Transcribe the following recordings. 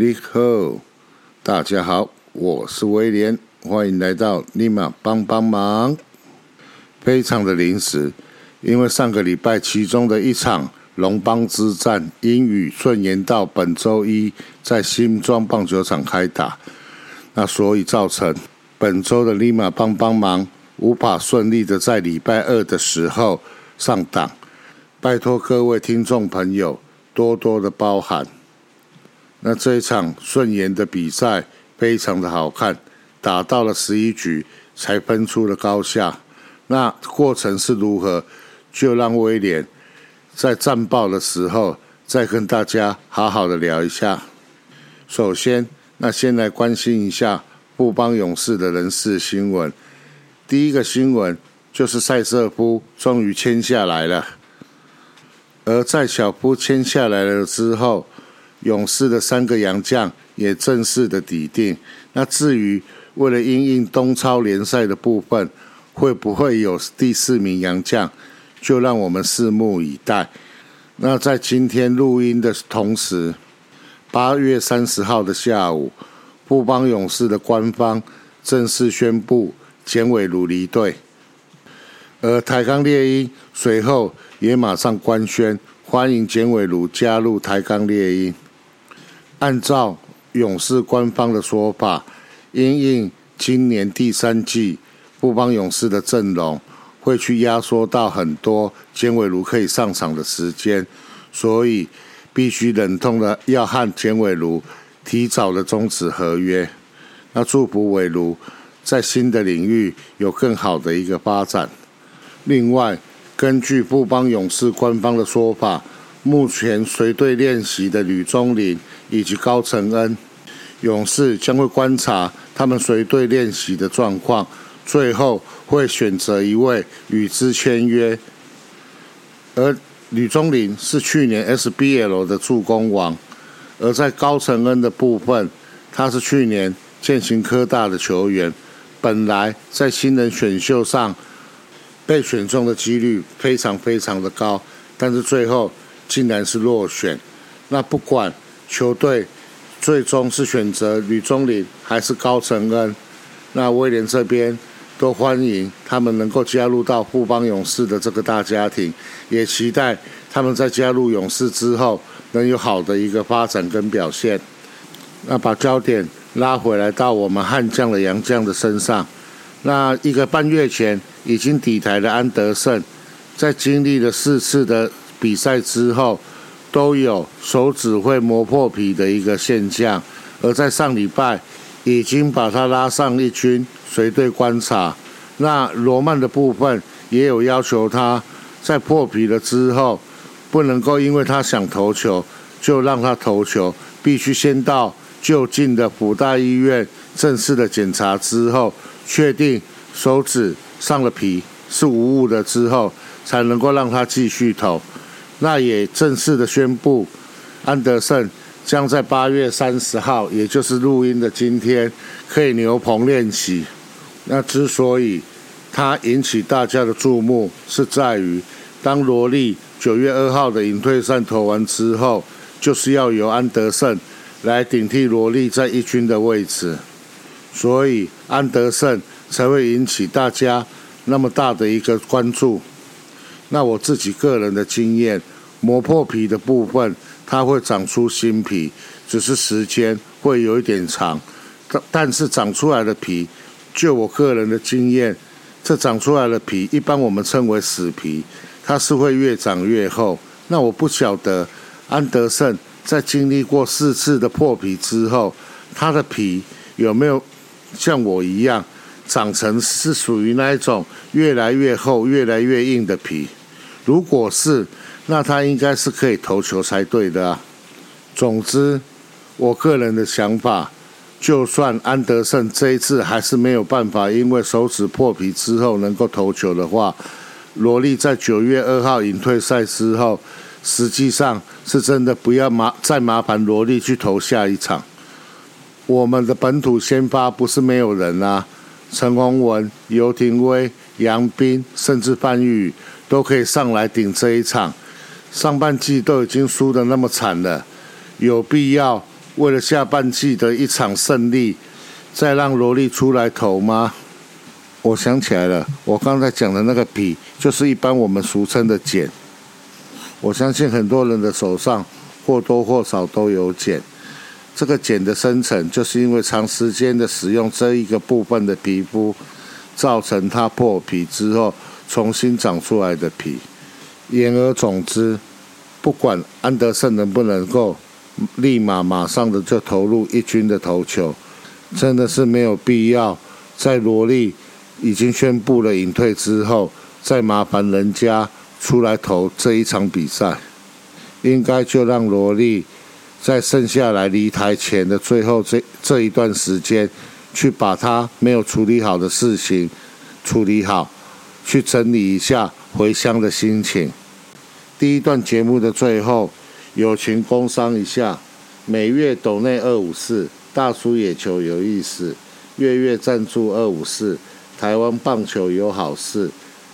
你好，大家好，我是威廉，欢迎来到立马帮帮忙。非常的临时，因为上个礼拜其中的一场龙邦之战，因雨顺延到本周一在新庄棒球场开打，那所以造成本周的立马帮帮忙无法顺利的在礼拜二的时候上档，拜托各位听众朋友多多的包涵。那这一场顺延的比赛非常的好看，打到了十一局才分出了高下。那过程是如何？就让威廉在战报的时候再跟大家好好的聊一下。首先，那先来关心一下布邦勇士的人事新闻。第一个新闻就是塞瑟夫终于签下来了，而在小夫签下来了之后，勇士的三个洋将也正式的抵定。那至于为了应应东超联赛的部分，会不会有第四名洋将？就让我们拭目以待。那在今天录音的同时，八月三十号的下午，富邦勇士的官方正式宣布简伟儒离队，而台钢猎鹰随后也马上官宣欢迎简伟儒加入台钢猎鹰。按照勇士官方的说法，因应今年第三季富邦勇士的阵容。会去压缩到很多简伟儒可以上场的时间，所以必须忍痛的要和简伟儒提早的终止合约。那祝福伟儒在新的领域有更好的一个发展。另外，根据富邦勇士官方的说法，目前随队练习的吕中林以及高承恩，勇士将会观察他们随队练习的状况。最后会选择一位与之签约，而吕宗林是去年 SBL 的助攻王，而在高承恩的部分，他是去年建行科大的球员，本来在新人选秀上被选中的几率非常非常的高，但是最后竟然是落选。那不管球队最终是选择吕中林还是高承恩，那威廉这边。都欢迎他们能够加入到富邦勇士的这个大家庭，也期待他们在加入勇士之后能有好的一个发展跟表现。那把焦点拉回来到我们悍将的杨将的身上。那一个半月前已经抵台的安德胜，在经历了四次的比赛之后，都有手指会磨破皮的一个现象，而在上礼拜已经把他拉上一军。随队观察，那罗曼的部分也有要求他在破皮了之后，不能够因为他想投球就让他投球，必须先到就近的福大医院正式的检查之后，确定手指上了皮是无误的之后，才能够让他继续投。那也正式的宣布，安德胜将在八月三十号，也就是录音的今天，可以牛棚练习。那之所以他引起大家的注目，是在于当罗莉九月二号的隐退赛投完之后，就是要由安德胜来顶替罗莉在一军的位置，所以安德胜才会引起大家那么大的一个关注。那我自己个人的经验，磨破皮的部分，它会长出新皮，只是时间会有一点长，但但是长出来的皮。就我个人的经验，这长出来的皮，一般我们称为死皮，它是会越长越厚。那我不晓得安德胜在经历过四次的破皮之后，他的皮有没有像我一样长成是属于那一种越来越厚、越来越硬的皮？如果是，那他应该是可以投球才对的啊。总之，我个人的想法。就算安德胜这一次还是没有办法，因为手指破皮之后能够投球的话，罗莉在九月二号隐退赛之后，实际上是真的不要麻再麻烦罗莉去投下一场。我们的本土先发不是没有人啊，陈宏文、尤廷威、杨斌，甚至范玉都可以上来顶这一场。上半季都已经输的那么惨了，有必要？为了下半季的一场胜利，再让萝莉出来投吗？我想起来了，我刚才讲的那个笔，就是一般我们俗称的茧。我相信很多人的手上或多或少都有茧。这个茧的生成，就是因为长时间的使用这一个部分的皮肤，造成它破皮之后重新长出来的皮。言而总之，不管安德森能不能够立马马上的就投入一军的投球，真的是没有必要在罗莉。已经宣布了隐退之后，再麻烦人家出来投这一场比赛，应该就让罗莉在剩下来离台前的最后这这一段时间，去把他没有处理好的事情处理好，去整理一下回乡的心情。第一段节目的最后，友情工商一下，每月斗内二五四，大叔野球有意思，月月赞助二五四。台湾棒球有好事，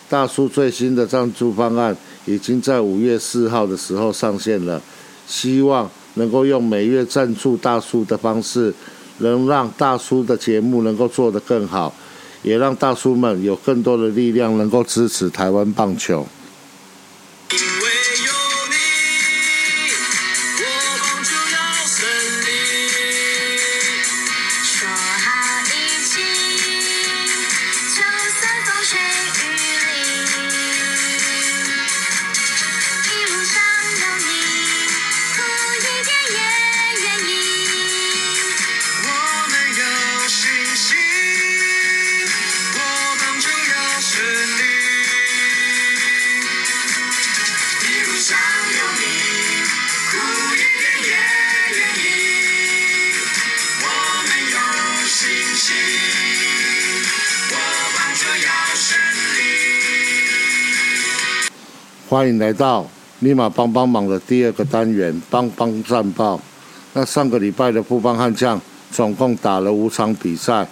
大叔最新的赞助方案已经在五月四号的时候上线了，希望能够用每月赞助大叔的方式，能让大叔的节目能够做得更好，也让大叔们有更多的力量能够支持台湾棒球。欢迎来到立马帮帮忙的第二个单元帮帮战报。那上个礼拜的富邦悍将总共打了五场比赛，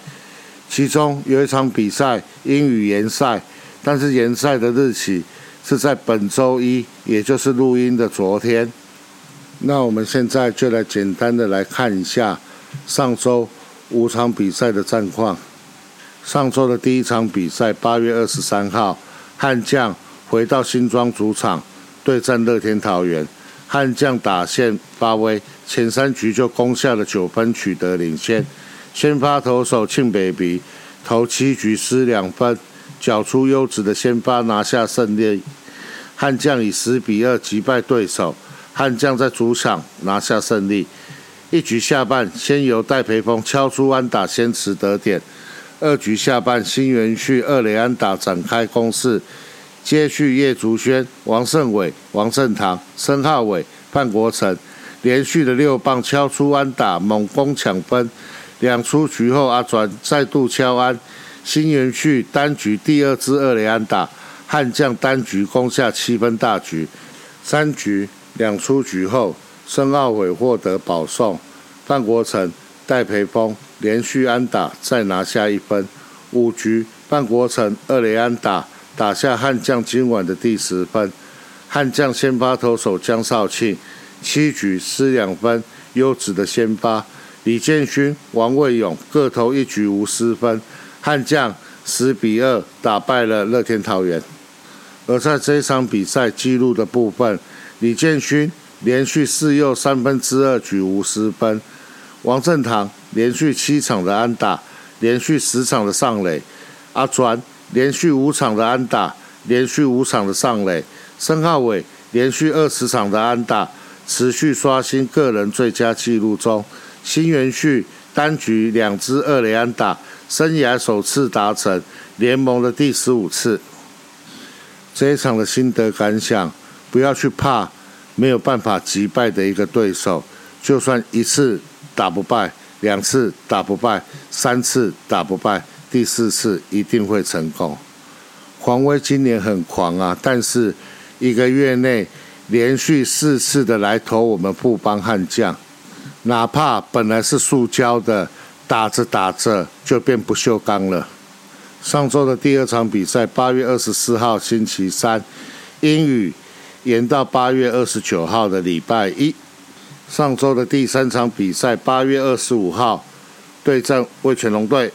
其中有一场比赛英语联赛，但是联赛的日期是在本周一，也就是录音的昨天。那我们现在就来简单的来看一下上周五场比赛的战况。上周的第一场比赛，八月二十三号，悍将。回到新庄主场对战乐天桃园，悍将打线发威，前三局就攻下了九分，取得领先。先发投手庆北鼻投七局失两分，缴出优质的先发，拿下胜利。悍将以十比二击败对手，悍将在主场拿下胜利。一局下半，先由戴培峰敲出安打，先持得点。二局下半，新元旭二垒安打展开攻势。接续叶竹轩、王胜伟、王振堂、申浩伟、范国成连续的六棒敲出安打，猛攻抢分。两出局后，阿转再度敲安，新元旭单局第二支二垒安打，悍将单局攻下七分大局。三局两出局后，申浩伟获得保送，范国成、戴培峰连续安打，再拿下一分。五局范国成二垒安打。打下悍将今晚的第十分，悍将先发投手江少庆七局失两分，优质的先发李建勋、王卫勇各投一局无失分，悍将十比二打败了乐天桃园。而在这一场比赛记录的部分，李建勋连续四又三分之二局无失分，王振堂连续七场的安打，连续十场的上垒，阿传。连续五场的安打，连续五场的上垒，申浩伟连续二十场的安打，持续刷新个人最佳纪录中。新元旭单局两支二垒安打，生涯首次达成联盟的第十五次。这一场的心得感想：不要去怕没有办法击败的一个对手，就算一次打不败，两次打不败，三次打不败。第四次一定会成功。黄威今年很狂啊，但是一个月内连续四次的来投我们富邦悍将，哪怕本来是塑胶的，打着打着就变不锈钢了。上周的第二场比赛，八月二十四号星期三，英语延到八月二十九号的礼拜一。上周的第三场比赛，八月二十五号对阵魏全龙队，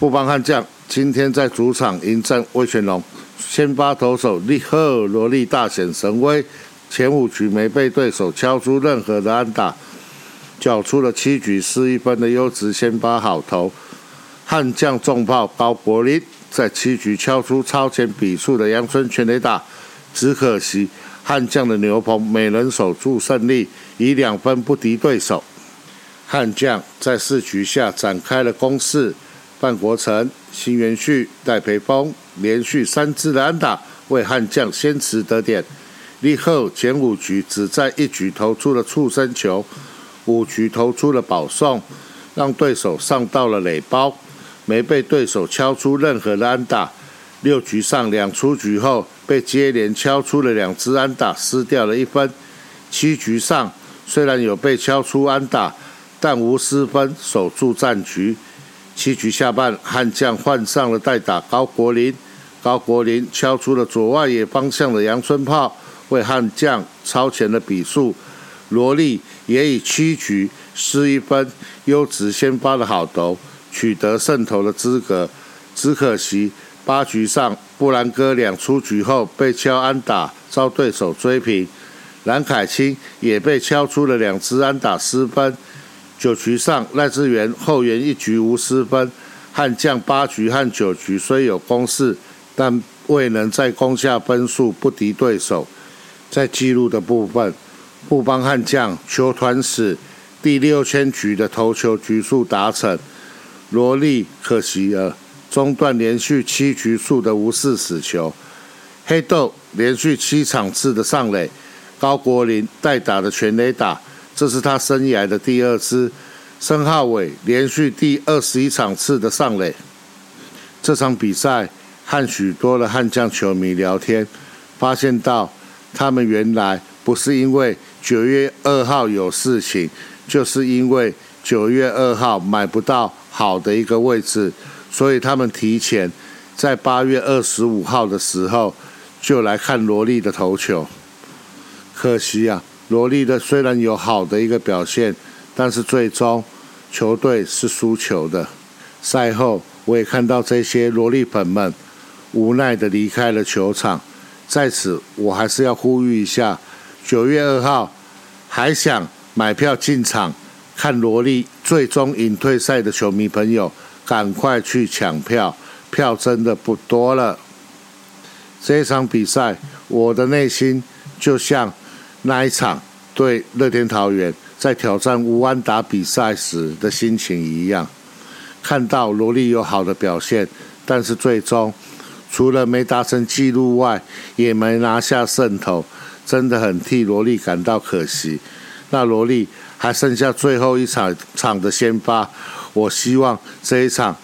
布邦悍将今天在主场迎战魏全龙，先发投手利赫罗利大显神威，前五局没被对手敲出任何的安打，缴出了七局失一分的优质先发好投。悍将重炮高柏林在七局敲出超前比数的阳春全垒打，只可惜。悍将的牛棚没人守住胜利，以两分不敌对手。悍将在四局下展开了攻势，范国成、新元旭、戴培峰连续三支的安打为悍将先持得点。立后前五局只在一局投出了触身球，五局投出了保送，让对手上到了垒包，没被对手敲出任何的安打。六局上两出局后，被接连敲出了两支安打，失掉了一分。七局上虽然有被敲出安打，但无失分，守住战局。七局下半，悍将换上了代打高国林，高国林敲出了左外野方向的阳春炮，为悍将超前了比数。罗莉也以七局失一分，优质先发的好投，取得胜投的资格。只可惜。八局上，布兰哥两出局后被敲安打，遭对手追平。蓝凯清也被敲出了两支安打失分。九局上，赖志源后援一局无失分。悍将八局和九局虽有攻势，但未能在攻下分数，不敌对手。在记录的部分，布邦悍将球团史第六千局的投球局数达成，罗莉可惜了。中断连续七局数的无视死球，黑豆连续七场次的上垒，高国林代打的全垒打，这是他生涯的第二支。申浩伟连续第二十一场次的上垒。这场比赛和许多的悍将球迷聊天，发现到他们原来不是因为九月二号有事情，就是因为九月二号买不到好的一个位置。所以他们提前在八月二十五号的时候就来看罗莉的投球。可惜啊，罗莉的虽然有好的一个表现，但是最终球队是输球的。赛后我也看到这些萝莉粉们无奈的离开了球场。在此，我还是要呼吁一下：九月二号还想买票进场看萝莉最终引退赛的球迷朋友。赶快去抢票，票真的不多了。这场比赛，我的内心就像那一场对乐天桃园在挑战乌安达比赛时的心情一样。看到罗莉有好的表现，但是最终除了没达成纪录外，也没拿下胜投，真的很替罗莉感到可惜。那罗莉还剩下最后一场场的先发。我希望这一场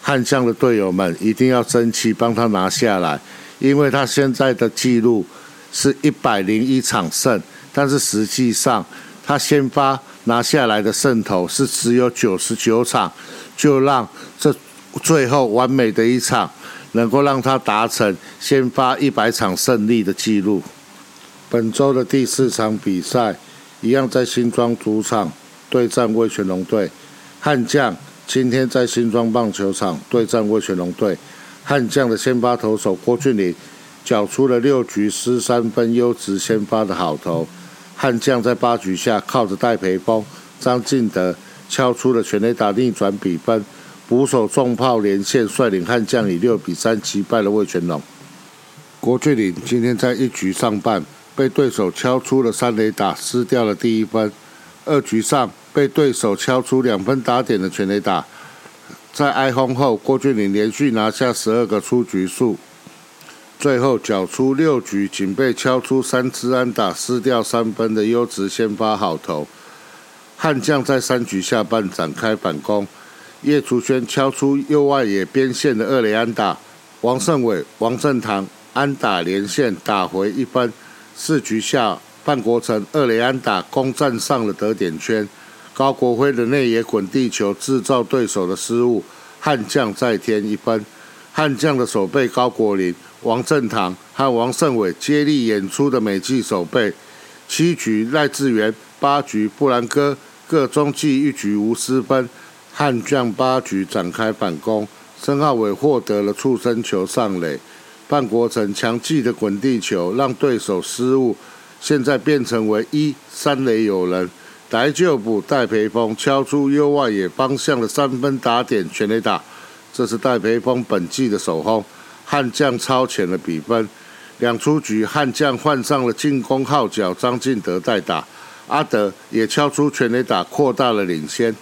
悍将的队友们一定要争气，帮他拿下来，因为他现在的记录是一百零一场胜，但是实际上他先发拿下来的胜投是只有九十九场，就让这最后完美的一场能够让他达成先发一百场胜利的记录。本周的第四场比赛一样在新庄主场对战威权龙队。悍将今天在新庄棒球场对战威权龙队，悍将的先发投手郭俊麟缴出了六局失三分优质先发的好投。悍将在八局下靠着戴培峰、张进德敲出了全垒打逆转比分，捕手重炮连线率领悍将以六比三击败了魏全龙。郭俊麟今天在一局上半被对手敲出了三垒打，失掉了第一分。二局上。被对手敲出两分打点的全垒打，在挨轰后，郭俊麟连续拿下十二个出局数，最后缴出六局仅被敲出三支安打，失掉三分的优质先发好投。悍将在三局下半展开反攻，叶竹轩敲出右外野边线的二垒安打，王胜伟、王振堂安打连线打回一分。四局下，范国成二垒安打攻占上了得点圈。高国辉的内野滚地球制造对手的失误，悍将再添一分。悍将的守备高国林、王振堂和王胜伟接力演出的美记守备。七局赖志源八局布兰哥各中计一局无失分，悍将八局展开反攻，申浩伟获得了触身球上垒，范国成强劲的滚地球让对手失误，现在变成为一三垒有人，来救补戴培峰敲出右外野方向的三分打点全垒打，这是戴培峰本季的首轰，悍将超前了比分。两出局，悍将换上了进攻号角，张进德代打，阿德也敲出全垒打，扩大了领先。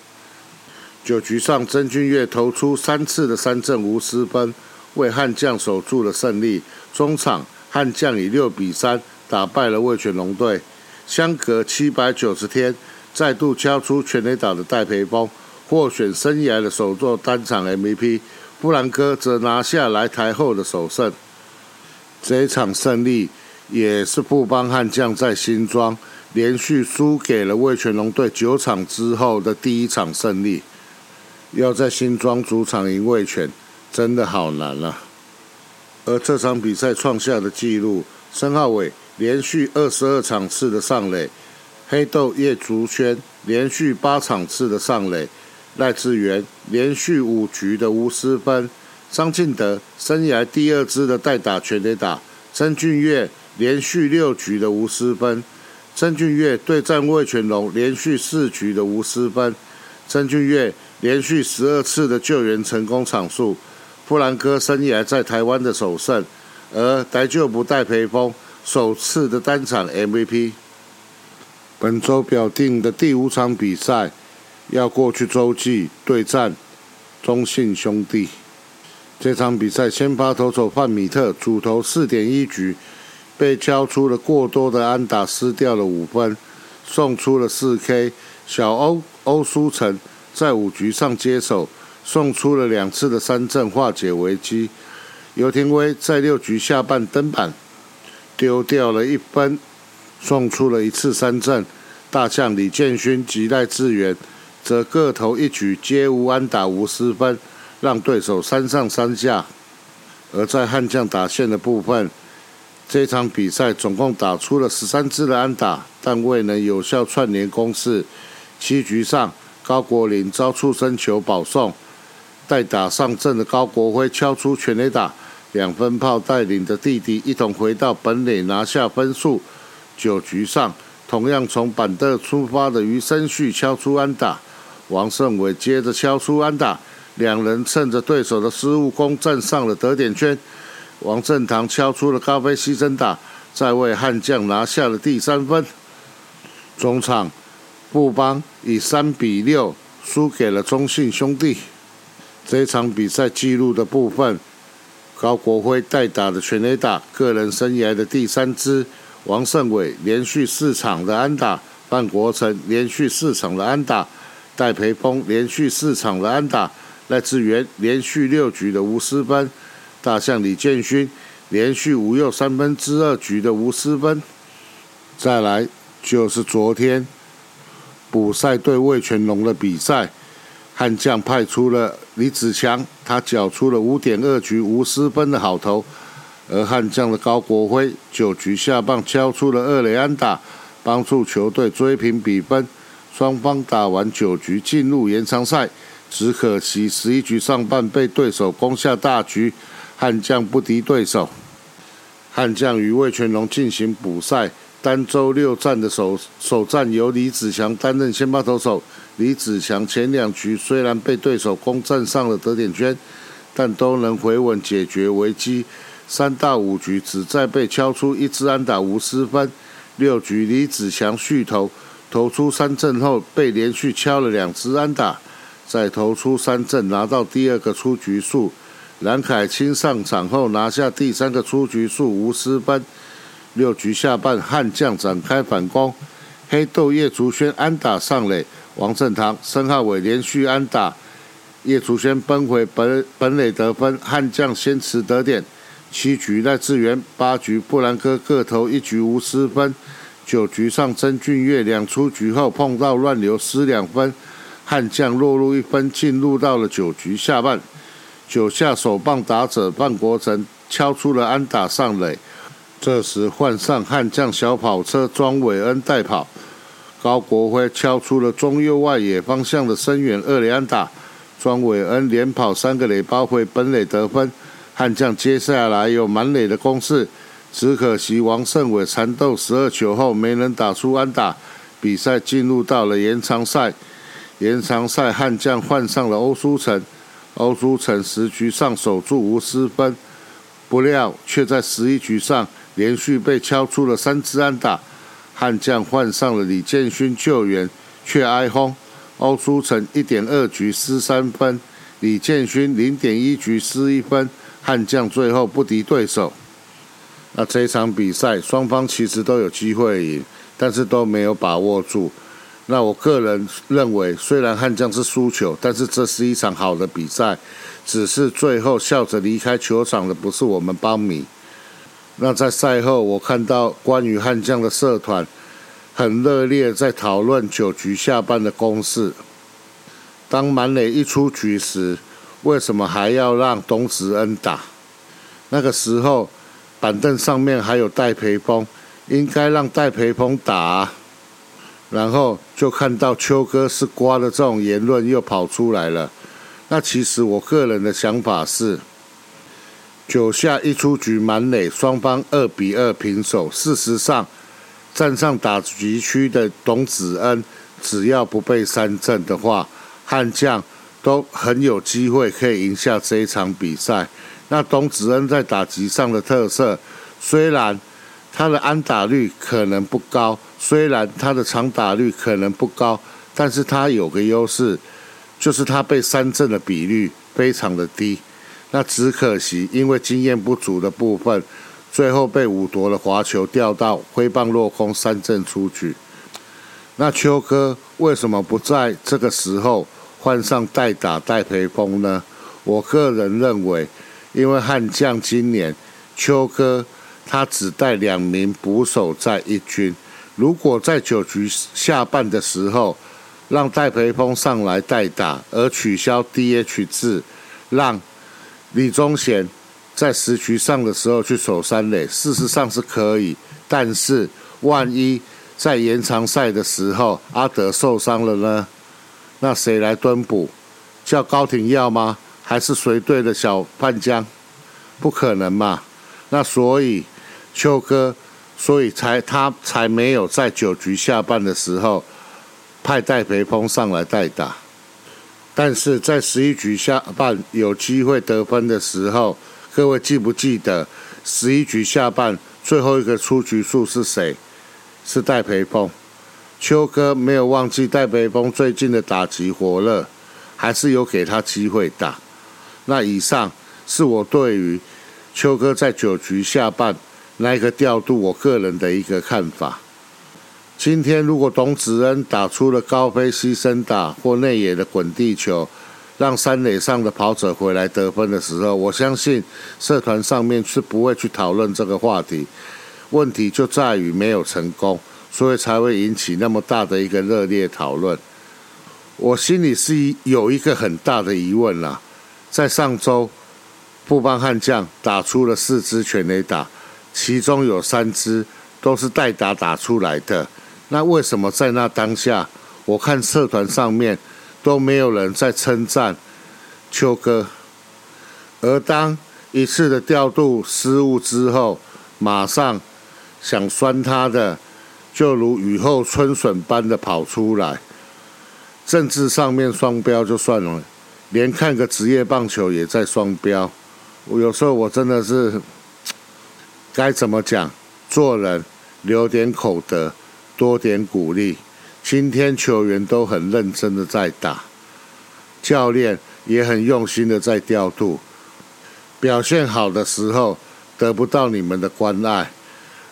九局上，曾俊岳投出三次的三振无失分，为悍将守住了胜利。中场，悍将以六比三打败了味全龙队。相隔七百九十天，再度敲出全垒打的戴培峰获选生涯的首座单场 MVP，布兰哥则拿下来台后的首胜。这一场胜利也是布邦悍将在新庄连续输给了味全龙队九场之后的第一场胜利。要在新庄主场赢味全，真的好难啊！而这场比赛创下的纪录，申浩伟连续二十二场次的上垒，黑豆叶竹轩连续八场次的上垒，赖志源连续五局的无失分。张敬德生涯第二支的代打全垒打，曾俊岳连续六局的无失分，曾俊岳对战魏全龙连续四局的无失分，曾俊岳连续十二次的救援成功场数，布兰哥生涯在台湾的首胜，而戴救不带培风首次的单场 MVP。本周表定的第五场比赛要过去洲际对战中信兄弟。这场比赛，先发投手范米特主投四点一局，被交出了过多的安打，失掉了五分，送出了四 K。小欧欧书成在五局上接手，送出了两次的三振，化解危机。尤廷威在六局下半登板，丢掉了一分，送出了一次三振。大将李建勋及赖志源则各投一局，皆无安打，无失分。让对手三上三下，而在悍将打线的部分，这场比赛总共打出了十三支的安打，但未能有效串联攻势。七局上，高国林遭触身球保送，待打上阵的高国辉敲出全垒打，两分炮带领着弟弟一同回到本垒拿下分数。九局上，同样从板凳出发的余生旭敲出安打，王胜伟接着敲出安打。两人趁着对手的失误攻占上了得点圈，王振堂敲出了高飞牺牲打，再为悍将拿下了第三分。中场，布邦以三比六输给了中信兄弟。这场比赛记录的部分，高国辉代打的全垒打，个人生涯的第三支；王胜伟连续四场的安打，范国成连续四场的安打，戴培峰连续四场的安打。赖志源连续六局的无失分，大象李建勋连续五又三分之二局的无失分。再来就是昨天补赛对魏全龙的比赛，悍将派出了李子强，他缴出了五点二局无失分的好投，而悍将的高国辉九局下半敲出了二垒安打，帮助球队追平比分。双方打完九局进入延长赛。只可惜十一局上半被对手攻下大局，悍将不敌对手。悍将与魏全龙进行补赛，单周六战的首首战由李子强担任先发投手。李子强前两局虽然被对手攻占上了得点圈，但都能回稳解决危机。三到五局只再被敲出一支安打无失分。六局李子强续投，投出三振后被连续敲了两支安打。再投出三振拿到第二个出局数，蓝凯清上场后拿下第三个出局数无失分。六局下半悍将展开反攻，黑豆叶竹轩安打上垒，王振堂、申浩伟连续安打，叶竹轩奔回本本垒得分，悍将先持得点。七局赖志源，八局布兰科各投一局无失分。九局上曾俊岳两出局后碰到乱流失两分。悍将落入一分，进入到了九局下半。九下首棒打者范国成敲出了安打上垒，这时换上悍将小跑车庄伟恩代跑，高国辉敲出了中右外野方向的深远二连打，庄伟恩连跑三个垒包回本垒得分。悍将接下来有满垒的攻势，只可惜王胜伟缠斗十二球后没能打出安打，比赛进入到了延长赛。延长赛悍将换上了欧书成，欧书成十局上守住无失分，不料却在十一局上连续被敲出了三支安打。悍将换上了李建勋救援，却挨轰。欧书成一点二局失三分，李建勋零点一局失一分。悍将最后不敌对手。那这一场比赛双方其实都有机会赢，但是都没有把握住。那我个人认为，虽然悍将是输球，但是这是一场好的比赛。只是最后笑着离开球场的不是我们邦迷。那在赛后，我看到关于悍将的社团很热烈在讨论九局下半的攻势。当满垒一出局时，为什么还要让董子恩打？那个时候板凳上面还有戴培峰，应该让戴培峰打。然后就看到秋哥是瓜的这种言论又跑出来了。那其实我个人的想法是，九下一出局满垒，双方二比二平手。事实上，站上打局区的董子恩，只要不被三振的话，悍将。都很有机会可以赢下这一场比赛。那董子恩在打击上的特色，虽然他的安打率可能不高，虽然他的长打率可能不高，但是他有个优势，就是他被三振的比率非常的低。那只可惜因为经验不足的部分，最后被五夺了滑球掉到挥棒落空，三振出局。那秋哥为什么不在这个时候？换上代打戴培峰呢？我个人认为，因为悍将今年秋哥他只带两名捕手在一军，如果在九局下半的时候让戴培峰上来代打，而取消 DH 制，让李宗贤在十局上的时候去守三垒，事实上是可以。但是万一在延长赛的时候阿德受伤了呢？那谁来蹲补？叫高廷耀吗？还是随队的小范江？不可能嘛！那所以秋哥，所以才他才没有在九局下半的时候派戴培峰上来代打。但是在十一局下半有机会得分的时候，各位记不记得十一局下半最后一个出局数是谁？是戴培峰。秋哥没有忘记戴培峰最近的打击火热，还是有给他机会打。那以上是我对于秋哥在九局下半那一个调度，我个人的一个看法。今天如果董子恩打出了高飞牺牲打或内野的滚地球，让三垒上的跑者回来得分的时候，我相信社团上面是不会去讨论这个话题。问题就在于没有成功。所以才会引起那么大的一个热烈讨论。我心里是有一个很大的疑问啦，在上周，布邦悍将打出了四支全垒打，其中有三支都是代打打出来的。那为什么在那当下，我看社团上面都没有人在称赞秋哥，而当一次的调度失误之后，马上想酸他的。就如雨后春笋般的跑出来，政治上面双标就算了，连看个职业棒球也在双标。我有时候我真的是该怎么讲？做人留点口德，多点鼓励。今天球员都很认真的在打，教练也很用心的在调度，表现好的时候得不到你们的关爱。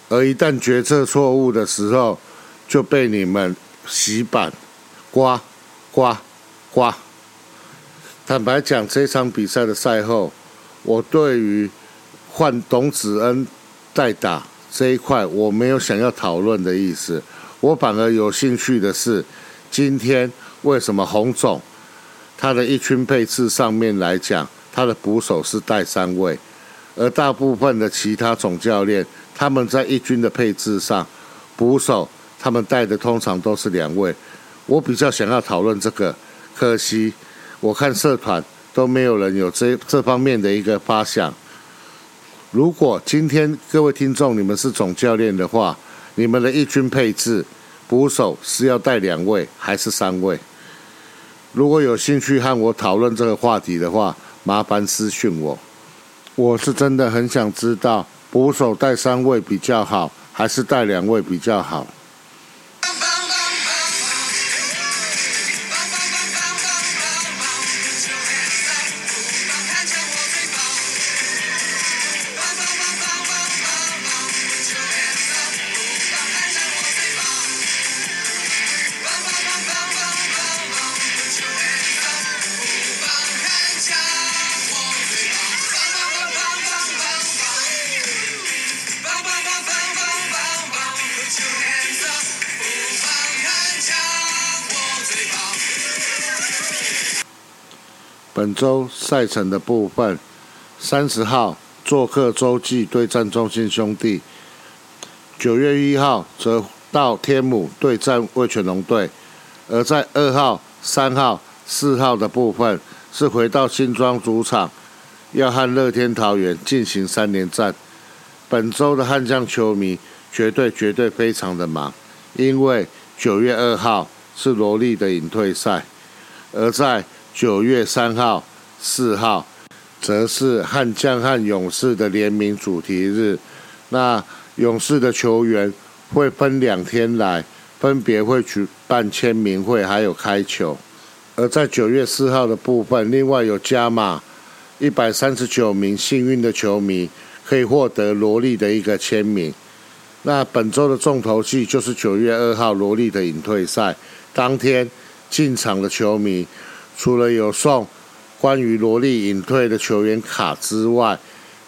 而一旦决策错误的时候，就被你们洗板、刮、刮、刮。坦白讲，这场比赛的赛后，我对于换董子恩代打这一块，我没有想要讨论的意思。我反而有兴趣的是，今天为什么洪总他的一群配置上面来讲，他的捕手是带三位，而大部分的其他总教练。他们在一军的配置上，捕手他们带的通常都是两位。我比较想要讨论这个，可惜我看社团都没有人有这这方面的一个发想。如果今天各位听众你们是总教练的话，你们的一军配置捕手是要带两位还是三位？如果有兴趣和我讨论这个话题的话，麻烦私讯我。我是真的很想知道，捕手带三位比较好，还是带两位比较好？本周赛程的部分，三十号做客洲际对战中信兄弟，九月一号则到天母对战味全龙队，而在二号、三号、四号的部分是回到新庄主场，要和乐天桃园进行三连战。本周的悍将球迷绝对绝对非常的忙，因为九月二号是罗莉的隐退赛，而在九月三号、四号，则是悍将和勇士的联名主题日。那勇士的球员会分两天来，分别会举办签名会，还有开球。而在九月四号的部分，另外有加码一百三十九名幸运的球迷可以获得罗莉的一个签名。那本周的重头戏就是九月二号罗莉的隐退赛当天进场的球迷。除了有送关于萝莉隐退的球员卡之外，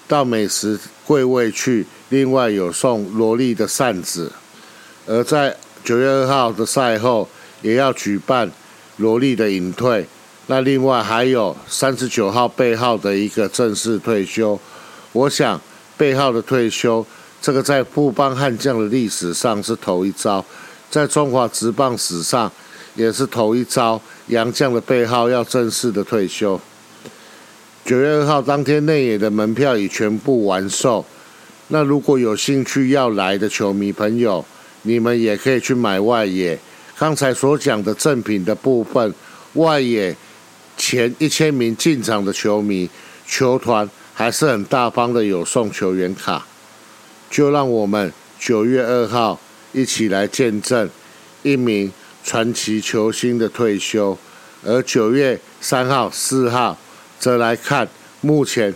到美食柜位去，另外有送萝莉的扇子。而在九月二号的赛后，也要举办萝莉的隐退。那另外还有三十九号背号的一个正式退休。我想背号的退休，这个在富邦悍将的历史上是头一招，在中华职棒史上。也是头一招，杨将的背号要正式的退休。九月二号当天内野的门票已全部完售。那如果有兴趣要来的球迷朋友，你们也可以去买外野。刚才所讲的赠品的部分，外野前一千名进场的球迷，球团还是很大方的，有送球员卡。就让我们九月二号一起来见证一名。传奇球星的退休，而九月三号、四号则来看目前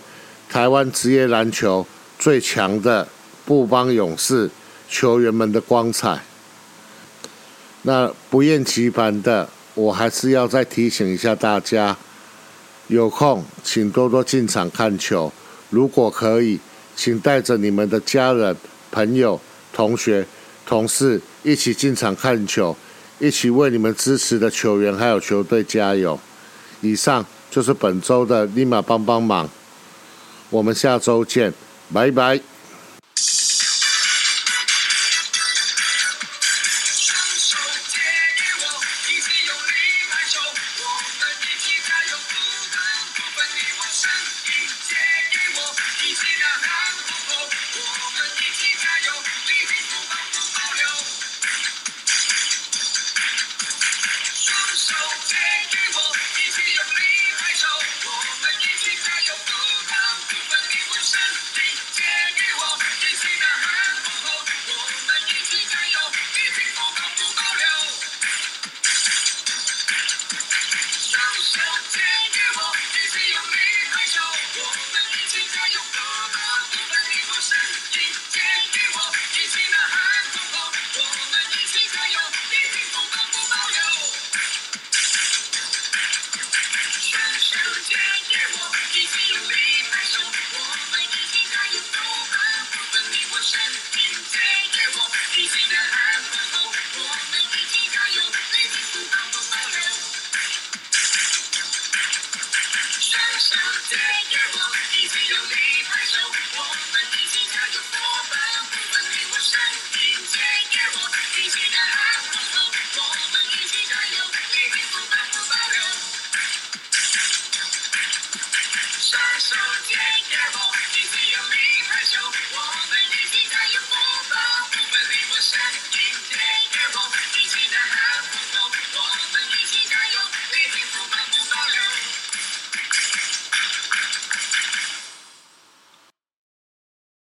台湾职业篮球最强的布邦勇士球员们的光彩。那不厌其烦的，我还是要再提醒一下大家：有空请多多进场看球，如果可以，请带着你们的家人、朋友、同学、同事一起进场看球。一起为你们支持的球员还有球队加油！以上就是本周的立马帮帮忙，我们下周见，拜拜。